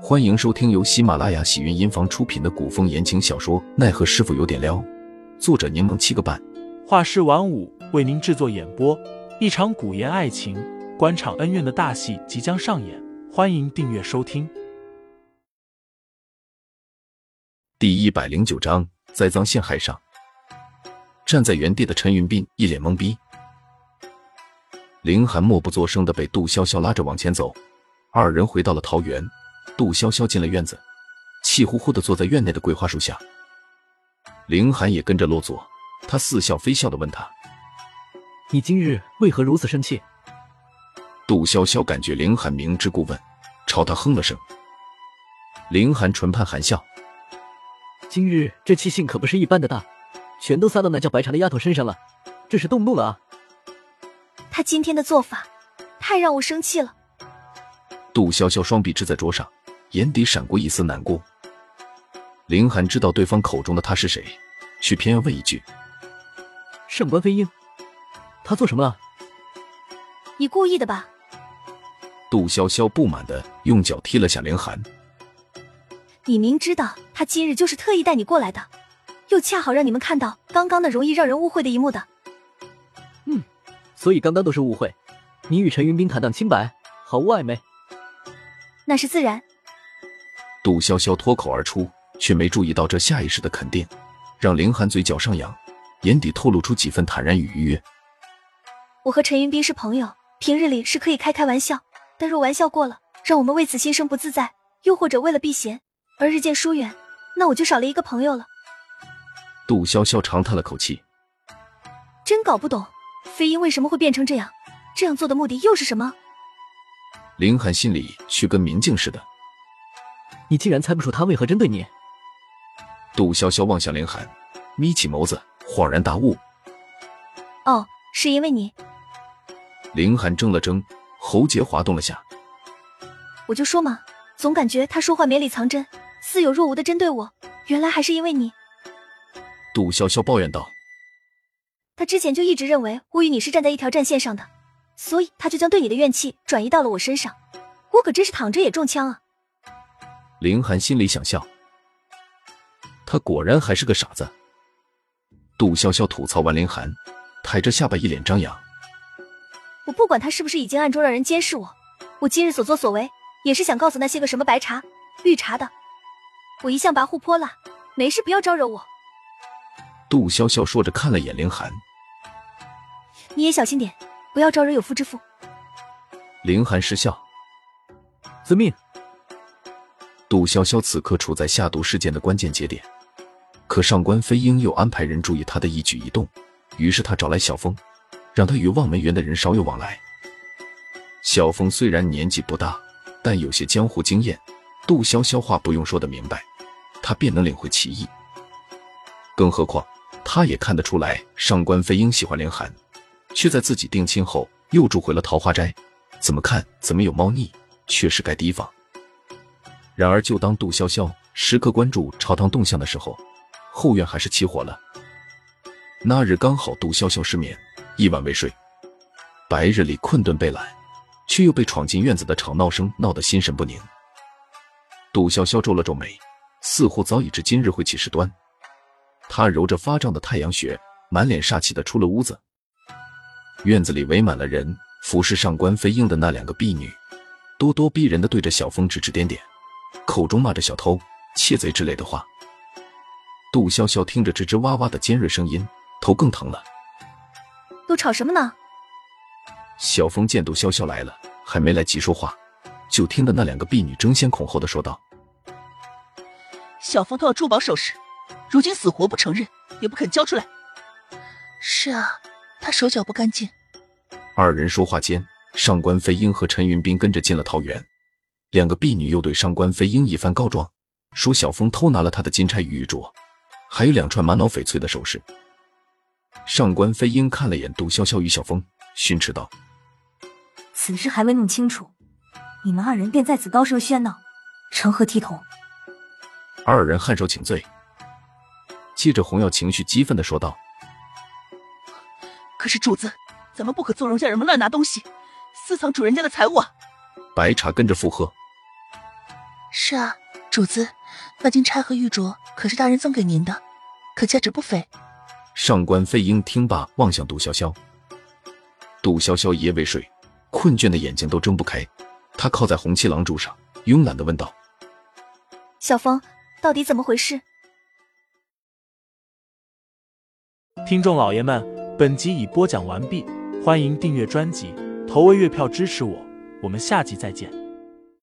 欢迎收听由喜马拉雅喜云音房出品的古风言情小说《奈何师傅有点撩》，作者柠檬七个半，画师晚舞为您制作演播。一场古言爱情、官场恩怨的大戏即将上演，欢迎订阅收听。第一百零九章，栽赃陷害上，站在原地的陈云斌一脸懵逼。林寒默不作声的被杜潇潇拉着往前走，二人回到了桃园。杜潇潇进了院子，气呼呼的坐在院内的桂花树下。凌寒也跟着落座，他似笑非笑的问他：“你今日为何如此生气？”杜潇潇感觉凌寒明知故问，朝他哼了声。凌寒唇畔含笑：“今日这气性可不是一般的大，全都撒到那叫白茶的丫头身上了，这是动怒了啊！”他今天的做法太让我生气了。杜潇潇双臂支在桌上。眼底闪过一丝难过。林寒知道对方口中的他是谁，却偏要问一句：“上官飞鹰，他做什么了？”你故意的吧？杜潇潇不满的用脚踢了下林寒。你明知道他今日就是特意带你过来的，又恰好让你们看到刚刚那容易让人误会的一幕的。嗯，所以刚刚都是误会。你与陈云斌坦荡清白，毫无暧昧，那是自然。杜潇潇脱口而出，却没注意到这下意识的肯定，让凌寒嘴角上扬，眼底透露出几分坦然与愉悦。我和陈云斌是朋友，平日里是可以开开玩笑，但若玩笑过了，让我们为此心生不自在，又或者为了避嫌而日渐疏远，那我就少了一个朋友了。杜潇潇长叹了口气，真搞不懂飞鹰为什么会变成这样，这样做的目的又是什么？凌寒心里却跟明镜似的。你竟然猜不出他为何针对你？杜潇潇望向林寒，眯起眸子，恍然大悟。哦，是因为你。林寒怔了怔，喉结滑动了下。我就说嘛，总感觉他说话绵里藏针，似有若无的针对我。原来还是因为你。杜潇潇抱怨道。他之前就一直认为我与你是站在一条战线上的，所以他就将对你的怨气转移到了我身上。我可真是躺着也中枪啊！林寒心里想笑，他果然还是个傻子。杜潇潇吐槽完林寒，抬着下巴一脸张扬：“我不管他是不是已经暗中让人监视我，我今日所作所为也是想告诉那些个什么白茶、绿茶的，我一向跋扈泼辣，没事不要招惹我。”杜潇潇说着看了眼林寒：“你也小心点，不要招惹有夫之妇。”林寒失笑：“遵命。”杜潇潇此刻处在下毒事件的关键节点，可上官飞鹰又安排人注意他的一举一动，于是他找来小峰，让他与望梅园的人少有往来。小峰虽然年纪不大，但有些江湖经验，杜潇潇话不用说的明白，他便能领会其意。更何况，他也看得出来上官飞鹰喜欢凌寒，却在自己定亲后又住回了桃花斋，怎么看怎么有猫腻，确实该提防。然而，就当杜潇潇时刻关注朝堂动向的时候，后院还是起火了。那日刚好杜潇潇失眠，一晚未睡，白日里困顿被懒，却又被闯进院子的吵闹声闹得心神不宁。杜潇潇皱了皱眉，似乎早已知今日会起事端。他揉着发胀的太阳穴，满脸煞气的出了屋子。院子里围满了人，服侍上官飞鹰的那两个婢女，咄咄逼人的对着小峰指指点点。口中骂着小偷、窃贼之类的话。杜潇潇听着吱吱哇哇的尖锐声音，头更疼了。都吵什么呢？小峰见杜潇潇来了，还没来及说话，就听得那两个婢女争先恐后的说道：“小峰偷了珠宝首饰，如今死活不承认，也不肯交出来。是啊，他手脚不干净。”二人说话间，上官飞鹰和陈云斌跟着进了桃园。两个婢女又对上官飞鹰一番告状，说小峰偷拿了他的金钗与玉镯，还有两串玛瑙翡翠的首饰。上官飞鹰看了眼杜潇潇与小峰，训斥道：“此事还未弄清楚，你们二人便在此高声喧闹，成何体统？”二人颔首请罪。接着，红药情绪激愤的说道：“可是主子，咱们不可纵容下人们乱拿东西，私藏主人家的财物啊！”白茶跟着附和。是啊，主子，那金钗和玉镯可是大人赠给您的，可价值不菲。上官飞鹰听罢，望向杜潇潇。杜潇潇一夜未睡，困倦的眼睛都睁不开。他靠在红七郎柱上，慵懒的问道：“小风，到底怎么回事？”听众老爷们，本集已播讲完毕，欢迎订阅专辑，投喂月票支持我，我们下集再见。